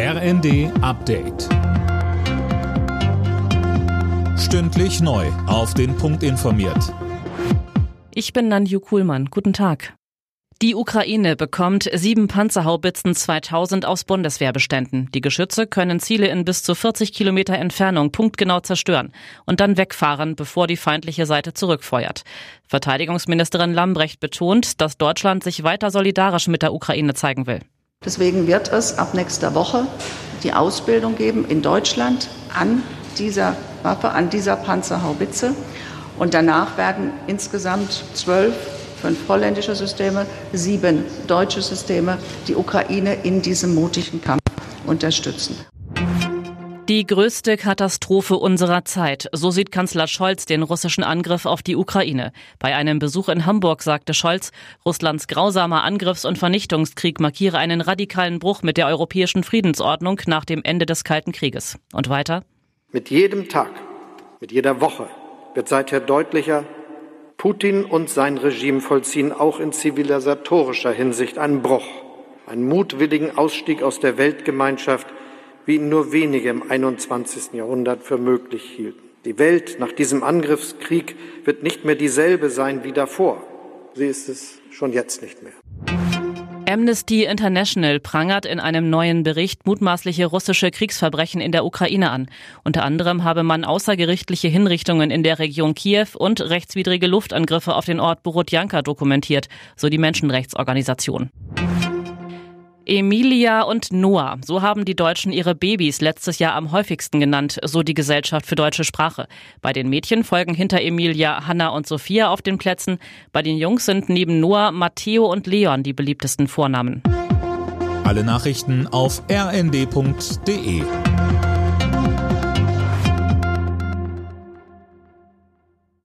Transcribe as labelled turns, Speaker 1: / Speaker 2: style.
Speaker 1: RND Update. Stündlich neu. Auf den Punkt informiert.
Speaker 2: Ich bin Nanju Kuhlmann. Guten Tag. Die Ukraine bekommt sieben Panzerhaubitzen 2000 aus Bundeswehrbeständen. Die Geschütze können Ziele in bis zu 40 Kilometer Entfernung punktgenau zerstören und dann wegfahren, bevor die feindliche Seite zurückfeuert. Verteidigungsministerin Lambrecht betont, dass Deutschland sich weiter solidarisch mit der Ukraine zeigen will.
Speaker 3: Deswegen wird es ab nächster Woche die Ausbildung geben in Deutschland an dieser Waffe, an dieser Panzerhaubitze. Und danach werden insgesamt zwölf, fünf holländische Systeme, sieben deutsche Systeme die Ukraine in diesem mutigen Kampf unterstützen.
Speaker 2: Die größte Katastrophe unserer Zeit. So sieht Kanzler Scholz den russischen Angriff auf die Ukraine. Bei einem Besuch in Hamburg sagte Scholz, Russlands grausamer Angriffs- und Vernichtungskrieg markiere einen radikalen Bruch mit der europäischen Friedensordnung nach dem Ende des Kalten Krieges. Und weiter?
Speaker 4: Mit jedem Tag, mit jeder Woche wird seither deutlicher, Putin und sein Regime vollziehen auch in zivilisatorischer Hinsicht einen Bruch, einen mutwilligen Ausstieg aus der Weltgemeinschaft, wie ihn nur wenige im 21. Jahrhundert für möglich hielten. Die Welt nach diesem Angriffskrieg wird nicht mehr dieselbe sein wie davor. Sie ist es schon jetzt nicht mehr.
Speaker 2: Amnesty International prangert in einem neuen Bericht mutmaßliche russische Kriegsverbrechen in der Ukraine an. Unter anderem habe man außergerichtliche Hinrichtungen in der Region Kiew und rechtswidrige Luftangriffe auf den Ort Borodjanka dokumentiert, so die Menschenrechtsorganisation. Emilia und Noah, so haben die Deutschen ihre Babys letztes Jahr am häufigsten genannt, so die Gesellschaft für deutsche Sprache. Bei den Mädchen folgen hinter Emilia Hanna und Sophia auf den Plätzen. Bei den Jungs sind neben Noah Matteo und Leon die beliebtesten Vornamen.
Speaker 1: Alle Nachrichten auf rnd.de